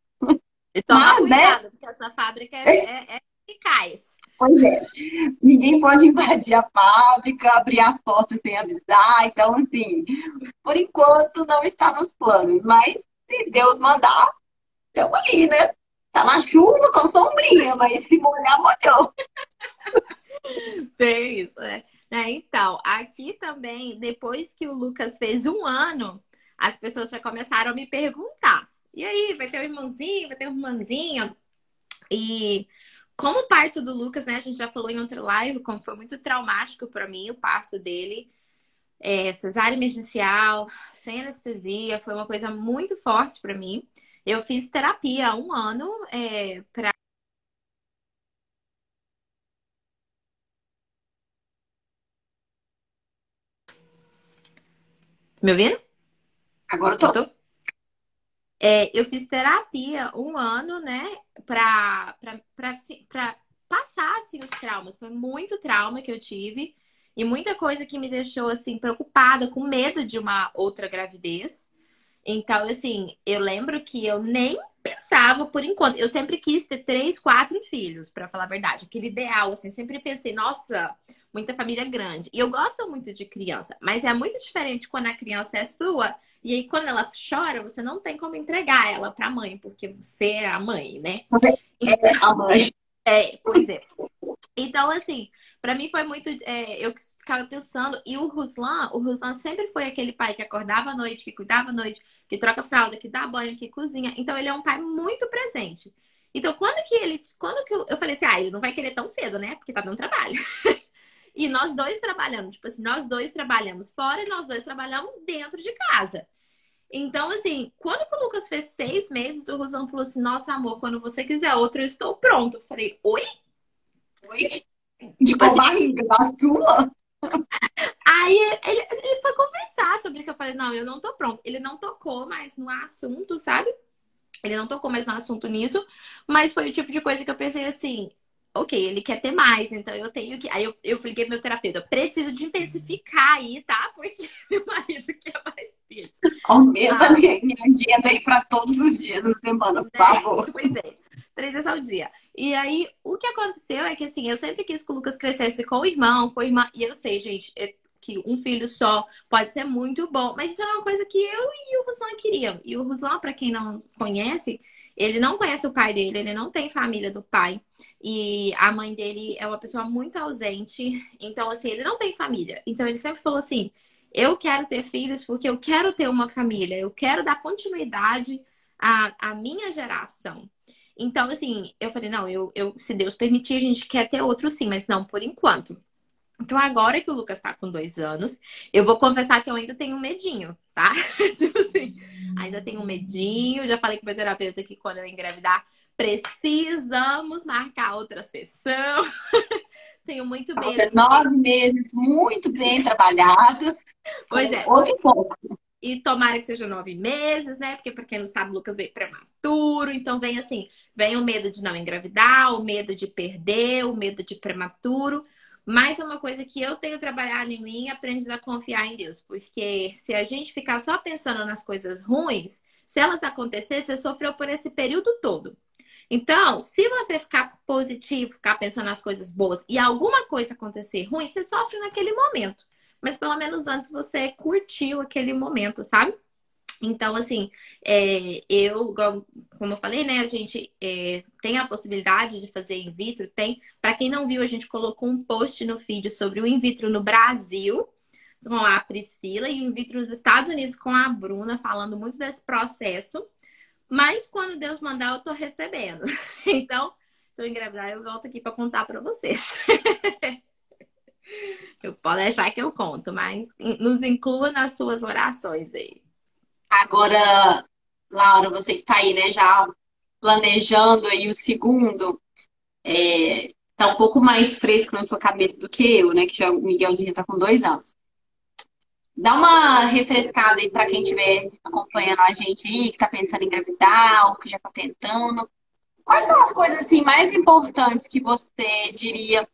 E toma Mas, né? cuidado, né? porque essa fábrica é, é, é eficaz. Pois é. Ninguém pode invadir a fábrica, abrir as portas sem avisar. Então, assim, por enquanto não está nos planos. Mas se Deus mandar, estamos ali, né? Tá na chuva com sombrinha, mas se molhar, molhou. Bem isso, né? É, então, aqui também, depois que o Lucas fez um ano, as pessoas já começaram a me perguntar. E aí, vai ter um irmãozinho, vai ter uma irmãzinha? E como parto do Lucas, né? A gente já falou em outra live, como foi muito traumático para mim o parto dele. É, cesárea emergencial, sem anestesia, foi uma coisa muito forte para mim. Eu fiz terapia há um ano é, para Me ouvindo? Agora eu tô. tô. É, eu fiz terapia um ano, né, pra, pra, pra, pra passar, assim, os traumas. Foi muito trauma que eu tive e muita coisa que me deixou, assim, preocupada, com medo de uma outra gravidez. Então, assim, eu lembro que eu nem pensava por enquanto. Eu sempre quis ter três, quatro filhos, para falar a verdade. Aquele ideal, assim, sempre pensei, nossa, muita família grande. E eu gosto muito de criança, mas é muito diferente quando a criança é sua e aí, quando ela chora, você não tem como entregar ela para a mãe, porque você é a mãe, né? É a mãe. É, pois é. Então, assim, para mim foi muito. É, eu ficava pensando, e o Ruslan, o Ruslan sempre foi aquele pai que acordava à noite, que cuidava à noite, que troca fralda, que dá banho, que cozinha. Então, ele é um pai muito presente. Então, quando que ele. Quando que eu, eu falei assim, ah, ele não vai querer tão cedo, né? Porque tá dando trabalho. e nós dois trabalhamos, tipo assim, nós dois trabalhamos fora e nós dois trabalhamos dentro de casa. Então, assim, quando o Lucas fez seis meses, o Rosão falou assim: Nossa, amor, quando você quiser outro, eu estou pronto. Eu falei: Oi? Oi? De qual barriga? Da sua? Aí ele, ele foi conversar sobre isso. Eu falei: Não, eu não tô pronto. Ele não tocou mais no assunto, sabe? Ele não tocou mais no assunto nisso, mas foi o tipo de coisa que eu pensei assim: ok, ele quer ter mais, então eu tenho que. Aí eu, eu falei pro meu terapeuta, preciso de intensificar aí, tá? Porque meu marido quer mais pizza. Aumenta ah, minha, minha agenda aí para todos os dias da semana, por né? favor. Pois é, três vezes ao dia. E aí, o que aconteceu é que assim, eu sempre quis que o Lucas crescesse com o irmão, com a irmã. E eu sei, gente, que um filho só pode ser muito bom, mas isso é uma coisa que eu e o Ruslan queríamos. E o Ruslan, para quem não conhece, ele não conhece o pai dele, ele não tem família do pai. E a mãe dele é uma pessoa muito ausente. Então, assim, ele não tem família. Então, ele sempre falou assim: eu quero ter filhos porque eu quero ter uma família, eu quero dar continuidade à, à minha geração. Então, assim, eu falei: não, eu, eu, se Deus permitir, a gente quer ter outro sim, mas não por enquanto. Então, agora que o Lucas tá com dois anos, eu vou confessar que eu ainda tenho um medinho, tá? tipo assim, ainda tenho um medinho. Já falei com o meu terapeuta que quando eu engravidar, precisamos marcar outra sessão. tenho muito medo. Você nove meses muito bem trabalhados. Pois é. Outro pouco. E tomara que seja nove meses, né? Porque, para quem não sabe, o Lucas veio prematuro. Então, vem assim: vem o medo de não engravidar, o medo de perder, o medo de prematuro. Mas é uma coisa que eu tenho trabalhado em mim aprendido a confiar em Deus. Porque se a gente ficar só pensando nas coisas ruins, se elas acontecerem, você sofreu por esse período todo. Então, se você ficar positivo, ficar pensando nas coisas boas e alguma coisa acontecer ruim, você sofre naquele momento. Mas pelo menos antes você curtiu aquele momento, sabe? Então, assim, é, eu, como eu falei, né, a gente é, tem a possibilidade de fazer in vitro, tem. Para quem não viu, a gente colocou um post no feed sobre o in vitro no Brasil, com a Priscila, e o in vitro nos Estados Unidos com a Bruna, falando muito desse processo. Mas quando Deus mandar, eu tô recebendo. Então, se eu engravidar, eu volto aqui para contar para vocês. eu posso deixar que eu conto, mas nos inclua nas suas orações aí. Agora, Laura, você que está aí, né, já planejando aí o segundo, é, tá um pouco mais fresco na sua cabeça do que eu, né? Que já, o Miguelzinho já tá com dois anos. Dá uma refrescada aí para quem estiver acompanhando a gente aí, que está pensando em engravidar, ou que já está tentando. Quais são as coisas assim mais importantes que você diria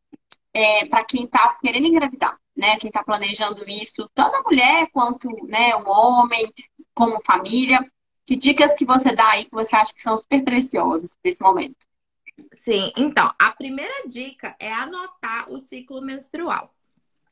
é, para quem está querendo engravidar, né? Quem está planejando isso, tanto a mulher quanto né, o homem, como família? Que dicas que você dá aí que você acha que são super preciosas nesse momento? Sim, então, a primeira dica é anotar o ciclo menstrual.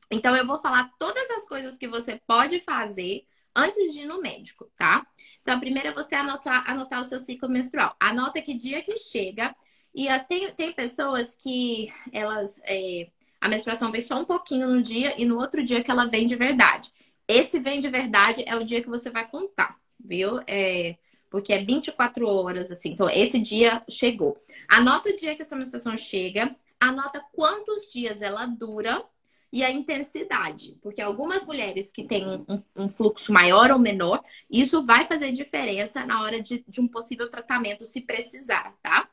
Então, eu vou falar todas as coisas que você pode fazer antes de ir no médico, tá? Então, a primeira é você anotar, anotar o seu ciclo menstrual. Anota que dia que chega. E tem, tem pessoas que elas. É, a menstruação vem só um pouquinho no dia e no outro dia que ela vem de verdade. Esse vem de verdade é o dia que você vai contar, viu? É, porque é 24 horas, assim. Então, esse dia chegou. Anota o dia que a sua menstruação chega, anota quantos dias ela dura e a intensidade. Porque algumas mulheres que têm um, um fluxo maior ou menor, isso vai fazer diferença na hora de, de um possível tratamento, se precisar, tá?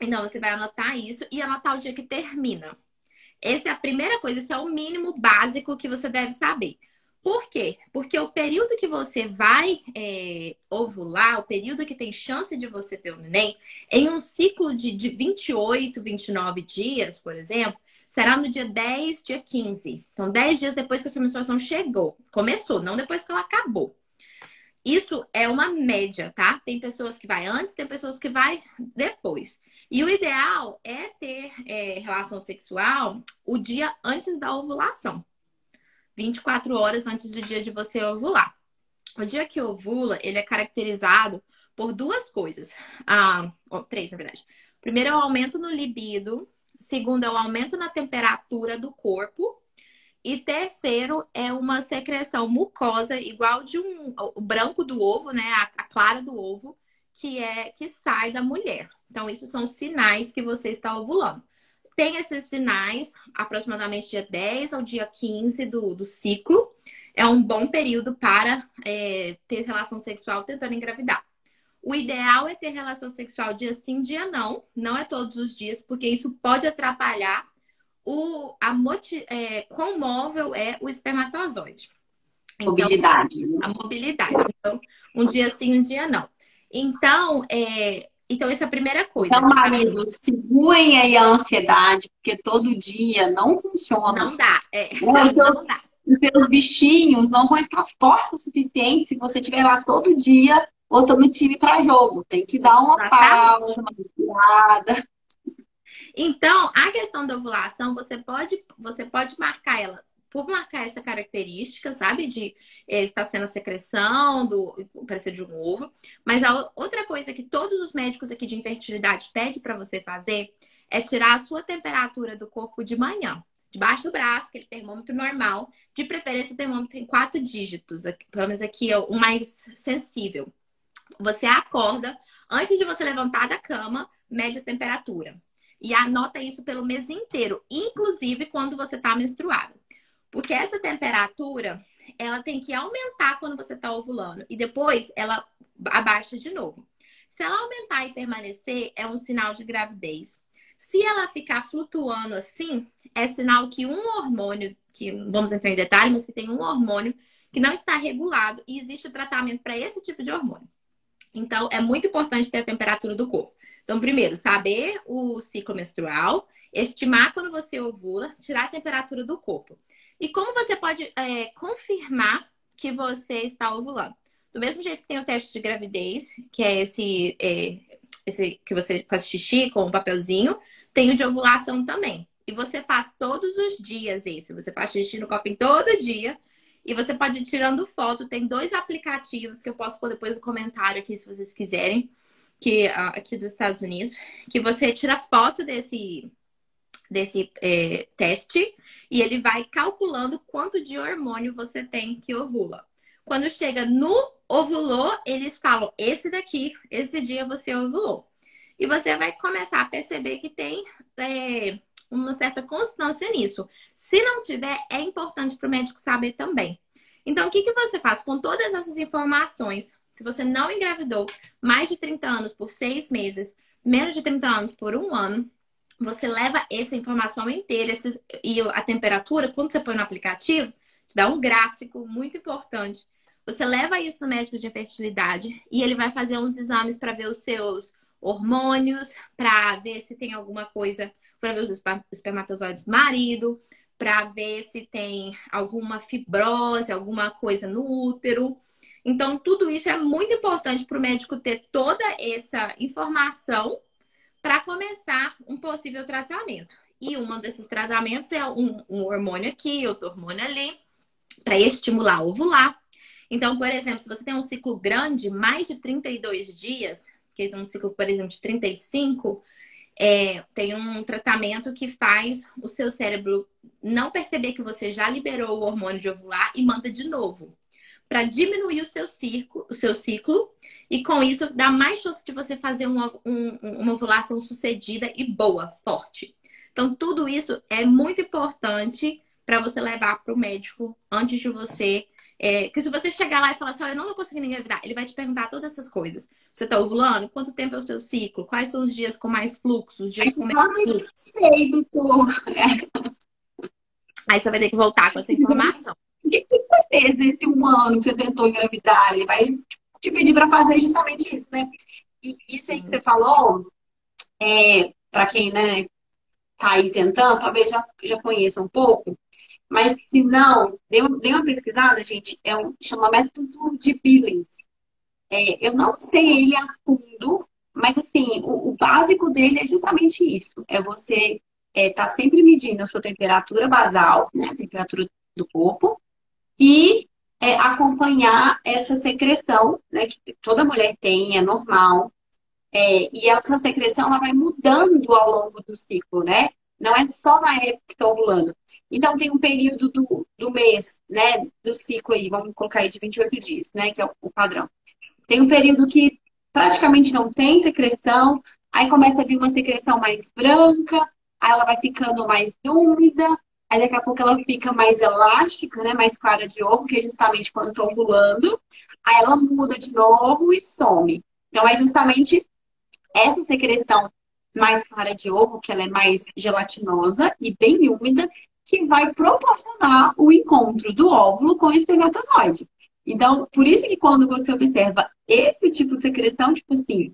Então, você vai anotar isso e anotar o dia que termina. Essa é a primeira coisa, esse é o mínimo básico que você deve saber. Por quê? Porque o período que você vai é, ovular, o período que tem chance de você ter um neném, em um ciclo de, de 28, 29 dias, por exemplo, será no dia 10, dia 15. Então, 10 dias depois que a sua menstruação chegou. Começou, não depois que ela acabou. Isso é uma média, tá? Tem pessoas que vai antes, tem pessoas que vai depois. E o ideal é ter é, relação sexual o dia antes da ovulação. 24 horas antes do dia de você ovular. O dia que ovula, ele é caracterizado por duas coisas. Ah, três, na verdade. Primeiro é o aumento no libido. Segundo é o aumento na temperatura do corpo. E terceiro é uma secreção mucosa, igual de um o branco do ovo, né? A, a clara do ovo, que é que sai da mulher. Então, isso são sinais que você está ovulando tem esses sinais aproximadamente dia 10 ao dia 15 do, do ciclo. É um bom período para é, ter relação sexual tentando engravidar. O ideal é ter relação sexual dia sim, dia não. Não é todos os dias, porque isso pode atrapalhar o, a é, quão móvel é o espermatozoide. Então, mobilidade. A mobilidade. Então, um dia sim, um dia não. Então, é, Então, essa é a primeira coisa. Então, marido, segurem aí a ansiedade, porque todo dia não funciona. Não dá, é. Não, não dá os seus bichinhos não vão estar fortes o suficiente se você estiver lá todo dia botando o time para jogo. Tem que dar uma Exatamente. pausa, uma respirada. Então, a questão da ovulação, você pode, você pode marcar ela por marcar essa característica, sabe? De estar tá sendo a secreção do parecer de um ovo. Mas a outra coisa que todos os médicos aqui de infertilidade pedem para você fazer é tirar a sua temperatura do corpo de manhã debaixo do braço, aquele termômetro normal, de preferência o termômetro em quatro dígitos, pelo menos aqui é o mais sensível. Você acorda, antes de você levantar da cama, mede a temperatura. E anota isso pelo mês inteiro, inclusive quando você está menstruada. Porque essa temperatura, ela tem que aumentar quando você está ovulando. E depois ela abaixa de novo. Se ela aumentar e permanecer, é um sinal de gravidez. Se ela ficar flutuando assim, é sinal que um hormônio, que vamos entrar em detalhe, mas que tem um hormônio que não está regulado e existe tratamento para esse tipo de hormônio. Então, é muito importante ter a temperatura do corpo. Então, primeiro, saber o ciclo menstrual, estimar quando você ovula, tirar a temperatura do corpo. E como você pode é, confirmar que você está ovulando? Do mesmo jeito que tem o teste de gravidez, que é esse é, esse que você faz xixi com um papelzinho, tem o de ovulação também. E você faz todos os dias esse. Você faz xixi no copinho todo dia. E você pode ir tirando foto. Tem dois aplicativos que eu posso pôr depois no comentário aqui, se vocês quiserem. Que, ah, aqui dos Estados Unidos. Que você tira foto desse, desse é, teste. E ele vai calculando quanto de hormônio você tem que ovula. Quando chega no ovulou, eles falam: esse daqui, esse dia você ovulou. E você vai começar a perceber que tem é, uma certa constância nisso. Se não tiver, é importante para o médico saber também. Então, o que, que você faz com todas essas informações? Se você não engravidou mais de 30 anos por seis meses, menos de 30 anos por um ano, você leva essa informação inteira esses, e a temperatura, quando você põe no aplicativo, te dá um gráfico muito importante você leva isso no médico de infertilidade e ele vai fazer uns exames para ver os seus hormônios, para ver se tem alguma coisa, para ver os espermatozoides do marido, para ver se tem alguma fibrose, alguma coisa no útero. Então, tudo isso é muito importante para o médico ter toda essa informação para começar um possível tratamento. E um desses tratamentos é um, um hormônio aqui, outro hormônio ali, para estimular ovular. Então, por exemplo, se você tem um ciclo grande, mais de 32 dias, que tem um ciclo, por exemplo, de 35, é, tem um tratamento que faz o seu cérebro não perceber que você já liberou o hormônio de ovular e manda de novo. Para diminuir o seu, ciclo, o seu ciclo e com isso dá mais chance de você fazer uma, um, uma ovulação sucedida e boa, forte. Então, tudo isso é muito importante para você levar para o médico antes de você é, que se você chegar lá e falar assim, olha, eu não tô conseguindo engravidar, ele vai te perguntar todas essas coisas. Você tá ovulando? Quanto tempo é o seu ciclo? Quais são os dias com mais fluxo? Os dias com menos fluxo? sei, doutor. Aí você vai ter que voltar com essa informação. O que, que você fez nesse um ano que você tentou engravidar? Ele vai te pedir para fazer justamente isso, né? E isso aí que você falou, é, para quem, né, tá aí tentando, talvez já, já conheça um pouco, mas se não, dê, dê uma pesquisada, gente, é um chama método de Billings. É, eu não sei ele a fundo, mas assim, o, o, básico dele é justamente isso. É você estar é, tá sempre medindo a sua temperatura basal, né? A temperatura do corpo, e é, acompanhar essa secreção, né? Que toda mulher tem, é normal. É, e essa secreção ela vai mudando ao longo do ciclo, né? Não é só na época que está ovulando. Então, tem um período do, do mês, né, do ciclo aí, vamos colocar aí de 28 dias, né, que é o, o padrão. Tem um período que praticamente não tem secreção, aí começa a vir uma secreção mais branca, aí ela vai ficando mais úmida, aí daqui a pouco ela fica mais elástica, né, mais clara de ovo, que é justamente quando estou ovulando, aí ela muda de novo e some. Então, é justamente essa secreção mais clara de ovo, que ela é mais gelatinosa e bem úmida, que vai proporcionar o encontro do óvulo com o espermatozoide. Então, por isso que quando você observa esse tipo de secreção, tipo assim,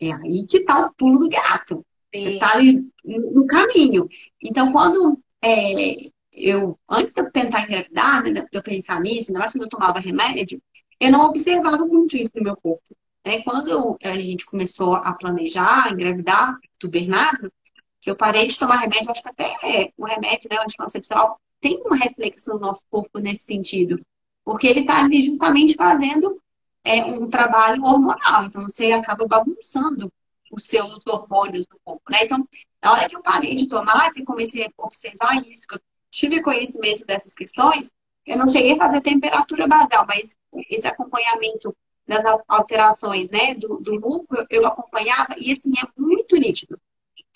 É aí que tá o pulo do gato. Sim. Você tá ali no caminho. Então, quando é, eu, antes de eu tentar engravidar, né, de eu pensar nisso, ainda mais quando eu tomava remédio, eu não observava muito isso no meu corpo. Né? Quando eu, a gente começou a planejar, engravidar do Bernardo, que eu parei de tomar remédio, acho que até o remédio, né, anticoncepcional, tem um reflexo no nosso corpo nesse sentido. Porque ele está ali justamente fazendo é, um trabalho hormonal. Então, você acaba bagunçando os seus hormônios do corpo, né? Então, na hora que eu parei de tomar, que comecei a observar isso, que eu tive conhecimento dessas questões, eu não cheguei a fazer temperatura basal, mas esse acompanhamento das alterações, né, do, do eu acompanhava e, assim, é muito nítido.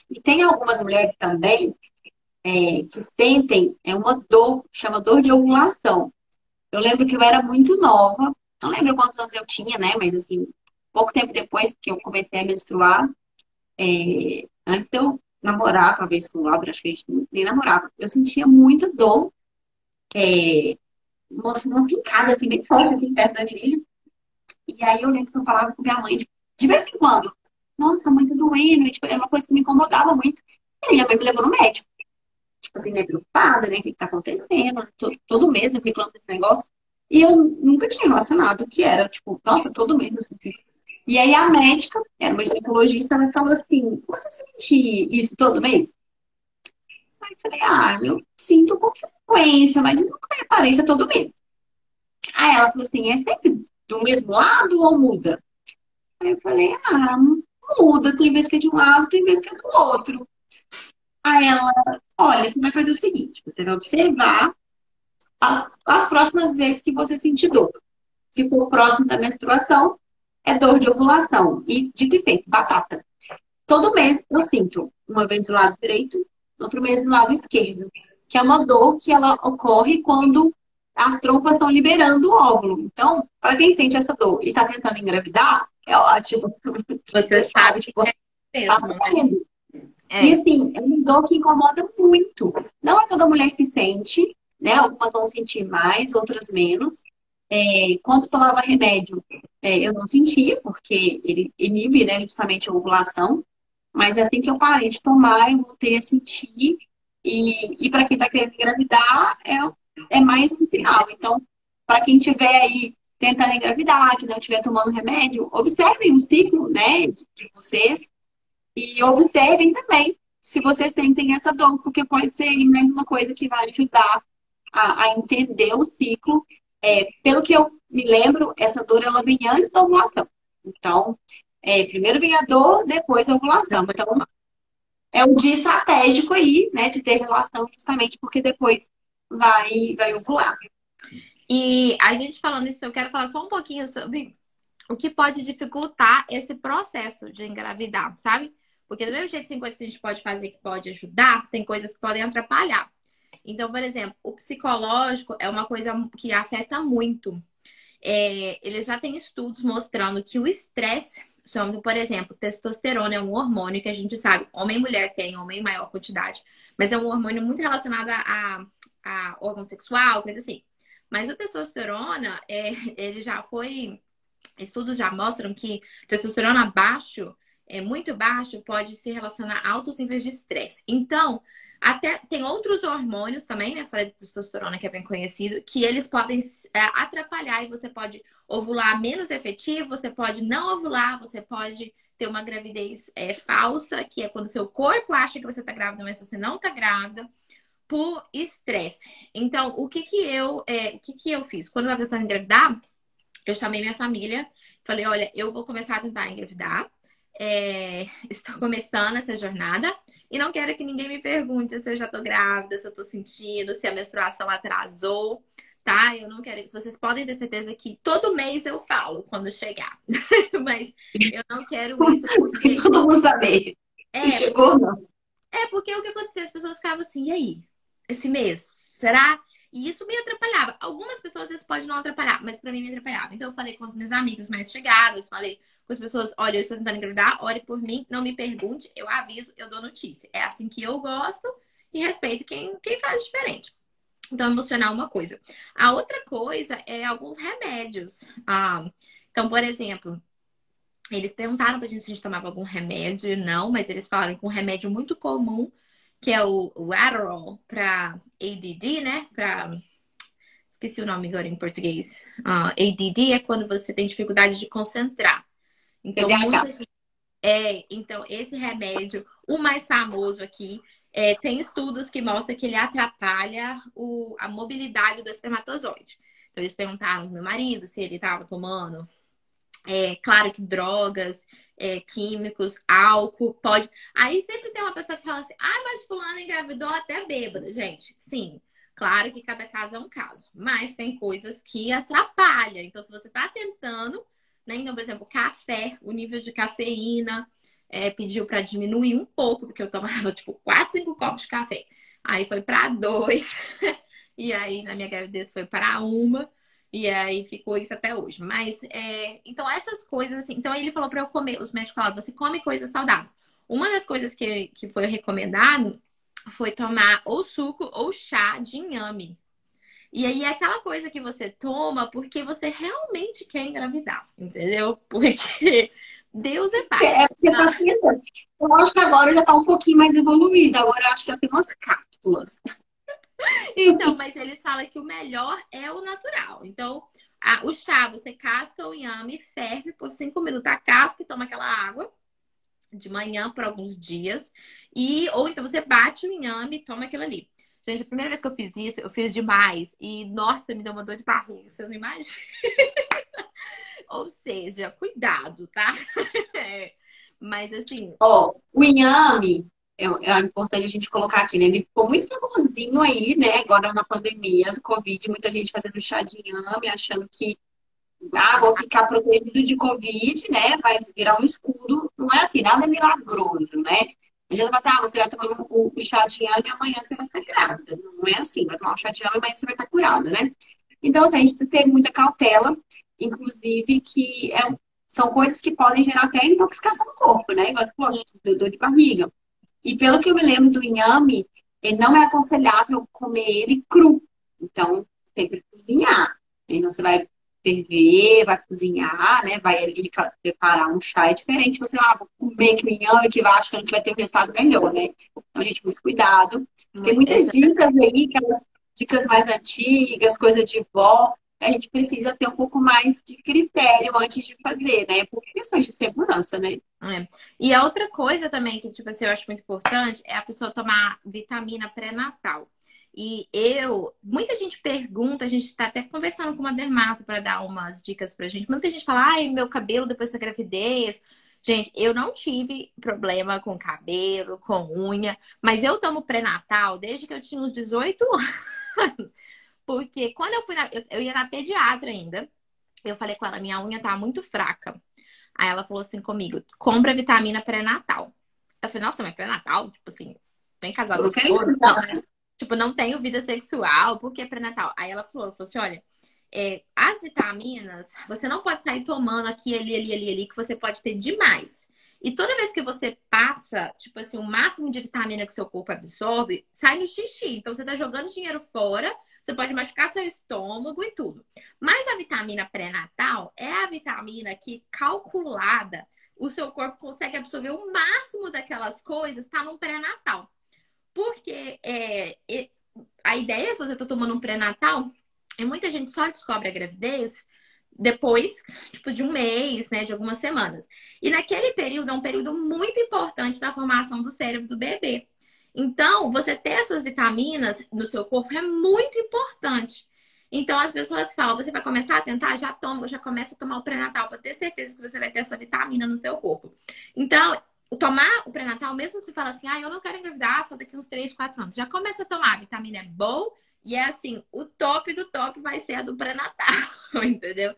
E tem algumas mulheres também é, que sentem é uma dor, chama dor de ovulação. Eu lembro que eu era muito nova, não lembro quantos anos eu tinha, né? Mas assim, pouco tempo depois que eu comecei a menstruar, é, antes de eu namorar, talvez com o Laura, acho que a gente nem namorava, eu sentia muita dor, é, uma, uma ficada assim, bem forte, assim, perto da virilha. E aí eu lembro que eu falava com minha mãe, tipo, de vez em quando, nossa, muito doendo, e, tipo, era uma coisa que me incomodava muito. E aí minha mãe me levou no médico tipo assim, né, preocupada, né? O que, que tá acontecendo? Todo, todo mês eu reclamo desse negócio. E eu nunca tinha relacionado o que era, tipo, nossa, todo mês eu sinto isso. E aí a médica, era uma ginecologista, ela falou assim, você sente isso todo mês? Aí eu falei, ah, eu sinto com frequência, mas nunca me apareça todo mês. Aí ela falou assim, é sempre do mesmo lado ou muda? Aí eu falei, ah, muda, tem vez que é de um lado, tem vez que é do outro. Aí ela, olha, você vai fazer o seguinte: você vai observar as, as próximas vezes que você sentir dor. Se for próximo da menstruação, é dor de ovulação. E dito e feito, batata. Todo mês eu sinto, uma vez do lado direito, outro mês do lado esquerdo. Que é uma dor que ela ocorre quando as trompas estão liberando o óvulo. Então, para quem sente essa dor e está tentando engravidar, é ótimo. Você sabe, tipo, é mesmo, tá é. E assim, é uma dor que incomoda muito. Não é toda mulher que sente, né? Algumas vão sentir mais, outras menos. É, quando tomava remédio, é, eu não sentia, porque ele inibe né, justamente a ovulação. Mas assim que eu parei de tomar, eu voltei a sentir. E, e para quem está querendo engravidar, é, é mais um sinal. Então, para quem estiver aí tentando engravidar, que não estiver tomando remédio, observem o ciclo né, de vocês e observem também se vocês sentem essa dor, porque pode ser mais uma coisa que vai ajudar a, a entender o ciclo. É, pelo que eu me lembro, essa dor ela vem antes da ovulação. Então, é, primeiro vem a dor, depois a ovulação. Então, é um dia estratégico aí, né, de ter relação, justamente porque depois vai, vai ovular. E a gente falando isso, eu quero falar só um pouquinho sobre o que pode dificultar esse processo de engravidar, sabe? Porque do mesmo jeito tem coisas que a gente pode fazer que pode ajudar, tem coisas que podem atrapalhar. Então, por exemplo, o psicológico é uma coisa que afeta muito. É, ele já tem estudos mostrando que o estresse, por exemplo, testosterona é um hormônio que a gente sabe, homem e mulher tem, homem em maior quantidade, mas é um hormônio muito relacionado a, a órgão sexual, coisa assim. Mas o testosterona, é, ele já foi. Estudos já mostram que testosterona baixo é, muito baixo pode se relacionar a altos níveis de estresse. Então, até tem outros hormônios também, né? Falei de testosterona, que é bem conhecido, que eles podem é, atrapalhar e você pode ovular menos efetivo, você pode não ovular, você pode ter uma gravidez é, falsa, que é quando seu corpo acha que você está grávida, mas você não está grávida, por estresse. Então, o que que eu, é, o que que eu fiz? Quando eu estava tentando engravidar, eu chamei minha família, falei, olha, eu vou começar a tentar engravidar é, estou começando essa jornada e não quero que ninguém me pergunte se eu já estou grávida, se eu estou sentindo, se a menstruação atrasou, tá? Eu não quero. Vocês podem ter certeza que todo mês eu falo quando chegar, mas eu não quero isso porque. Todo mundo saber. É, se chegou, não. É, porque o que aconteceu? As pessoas ficavam assim, e aí? Esse mês? Será? E isso me atrapalhava. Algumas pessoas isso pode não atrapalhar, mas para mim me atrapalhava. Então eu falei com as minhas amigas mais chegadas, falei as pessoas, olha, eu estou tentando engravidar, ore por mim, não me pergunte, eu aviso, eu dou notícia. É assim que eu gosto e respeito quem, quem faz diferente. Então, emocionar uma coisa. A outra coisa é alguns remédios. Ah, então, por exemplo, eles perguntaram pra gente se a gente tomava algum remédio. Não, mas eles falaram que um remédio muito comum, que é o, Adderall para ADD, né? Para esqueci o nome agora em português. Uh, ADD é quando você tem dificuldade de concentrar. Então, muita é, então esse remédio, o mais famoso aqui, é, tem estudos que mostram que ele atrapalha o, a mobilidade do espermatozoide. Então, eles perguntaram pro meu marido se ele estava tomando. É, claro que drogas, é, químicos, álcool, pode. Aí sempre tem uma pessoa que fala assim: ah, mas fulano engravidou até bêbada. Gente, sim. Claro que cada caso é um caso, mas tem coisas que atrapalham. Então, se você está tentando, né? Então, por exemplo, café, o nível de cafeína, é, pediu para diminuir um pouco, porque eu tomava tipo 4, 5 copos de café. Aí foi para dois. e aí na minha gravidez foi para uma. E aí ficou isso até hoje. Mas, é... então essas coisas, assim. Então ele falou para eu comer, os médicos falaram, você come coisas saudáveis. Uma das coisas que, que foi recomendado foi tomar ou suco ou chá de inhame. E aí é aquela coisa que você toma porque você realmente quer engravidar, entendeu? Porque Deus é pai. É, você tá Eu acho que agora já tá um pouquinho mais evoluído. Agora eu acho que já tem umas cápsulas. Então, mas eles falam que o melhor é o natural. Então, a, o chá, você casca o inhame, ferve por cinco minutos a casca e toma aquela água de manhã por alguns dias. E, ou então você bate o inhame e toma aquilo ali. Gente, a primeira vez que eu fiz isso, eu fiz demais. E, nossa, me deu uma dor de barriga. Você não imagina? Ou seja, cuidado, tá? é. Mas assim. Ó, oh, o inhame, é, é, importante a gente colocar aqui, né? Ele ficou muito famosinho aí, né? Agora na pandemia do Covid, muita gente fazendo chá de inhame, achando que ah, vou ficar protegido de Covid, né? Vai virar um escudo. Não é assim, nada é milagroso, né? A gente vai falar, ah, você vai tomar o, chá de inhame e amanhã você vai estar grávida. Não é assim, vai tomar o chá de inhame e amanhã você vai estar curada, né? Então, assim, a gente precisa ter muita cautela inclusive, que é, são coisas que podem gerar até intoxicação no corpo, né? Igual você dor de barriga. E pelo que eu me lembro do inhame, ele não é aconselhável comer ele cru. Então, sempre cozinhar. Então, você vai ferver, vai cozinhar, né? Vai ali preparar um chá. É diferente você, ah, vou comer que o inhame que vai achando que vai ter um resultado melhor, né? Então, gente, muito cuidado. Tem muitas dicas aí, aquelas dicas mais antigas, coisa de vó, a gente precisa ter um pouco mais de critério antes de fazer, né? Por questões de segurança, né? É. E a outra coisa também que, tipo assim, eu acho muito importante é a pessoa tomar vitamina pré-natal. E eu, muita gente pergunta, a gente está até conversando com uma dermato para dar umas dicas pra gente. Muita gente fala, ai, meu cabelo depois da gravidez. Gente, eu não tive problema com cabelo, com unha, mas eu tomo pré-natal desde que eu tinha uns 18 anos. Porque quando eu fui na. Eu, eu ia na pediatra ainda. Eu falei com ela, minha unha tá muito fraca. Aí ela falou assim comigo: compra vitamina pré-natal. Eu falei, nossa, mas pré-natal? Tipo assim, tem casado forno? Não. Tipo, não tenho vida sexual, por que pré-natal? Aí ela falou, ela falou assim: olha, é, as vitaminas, você não pode sair tomando aqui, ali, ali, ali, ali, que você pode ter demais. E toda vez que você passa, tipo assim, o máximo de vitamina que seu corpo absorve, sai no xixi. Então você tá jogando dinheiro fora você pode machucar seu estômago e tudo. Mas a vitamina pré-natal é a vitamina que, calculada, o seu corpo consegue absorver o máximo daquelas coisas, tá no pré-natal. Porque é, a ideia, se você tá tomando um pré-natal, é muita gente só descobre a gravidez depois, tipo, de um mês, né, de algumas semanas. E naquele período é um período muito importante para a formação do cérebro do bebê. Então, você ter essas vitaminas no seu corpo é muito importante. Então, as pessoas falam, você vai começar a tentar, já toma, já começa a tomar o pré-natal para ter certeza que você vai ter essa vitamina no seu corpo. Então, tomar o pré-natal, mesmo se fala assim, ah, eu não quero engravidar só daqui uns 3, 4 anos, já começa a tomar, a vitamina é boa e é assim, o top do top vai ser a do pré-natal, entendeu?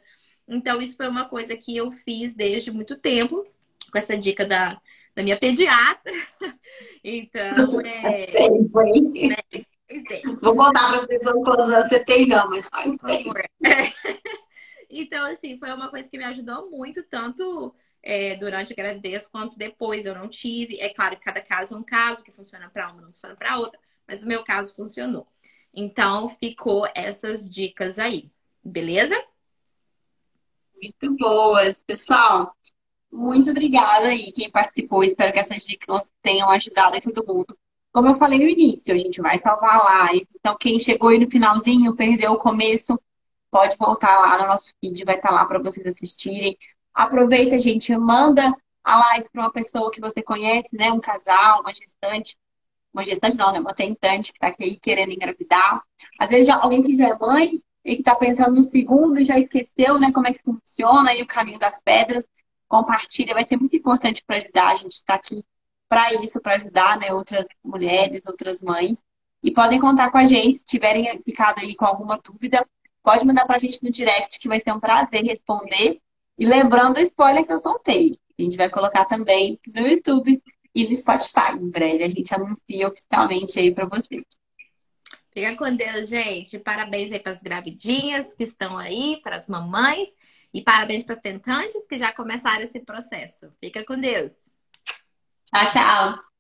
Então, isso foi uma coisa que eu fiz desde muito tempo, com essa dica da, da minha pediatra. Então, é. Tempo, hein? Né? É. Vou contar para as pessoas quantos anos você tem, não, mas faz tempo. É. Então, assim, foi uma coisa que me ajudou muito, tanto é, durante a gravidez quanto depois. Eu não tive. É claro que cada caso é um caso, que funciona para uma, não funciona para outra, mas no meu caso funcionou. Então, ficou essas dicas aí, beleza? Muito boas, pessoal. Muito obrigada aí quem participou. Espero que essas dicas tenham ajudado a todo mundo. Como eu falei no início, a gente vai salvar a live. Então, quem chegou aí no finalzinho, perdeu o começo, pode voltar lá no nosso feed, vai estar lá para vocês assistirem. Aproveita, gente, manda a live para uma pessoa que você conhece, né? Um casal, uma gestante. Uma gestante não, né? Uma tentante que está aqui querendo engravidar. Às vezes já, alguém que já é mãe e que está pensando no segundo e já esqueceu, né? Como é que funciona e o caminho das pedras. Compartilha, vai ser muito importante para ajudar. A gente está aqui para isso, para ajudar né, outras mulheres, outras mães. E podem contar com a gente, se tiverem ficado aí com alguma dúvida, pode mandar para a gente no direct, que vai ser um prazer responder. E lembrando o spoiler que eu soltei. A gente vai colocar também no YouTube e no Spotify. Em breve a gente anuncia oficialmente aí para vocês. Fica com Deus, gente. Parabéns aí para as gravidinhas que estão aí, para as mamães. E parabéns para as tentantes que já começaram esse processo. Fica com Deus. Tchau, tchau.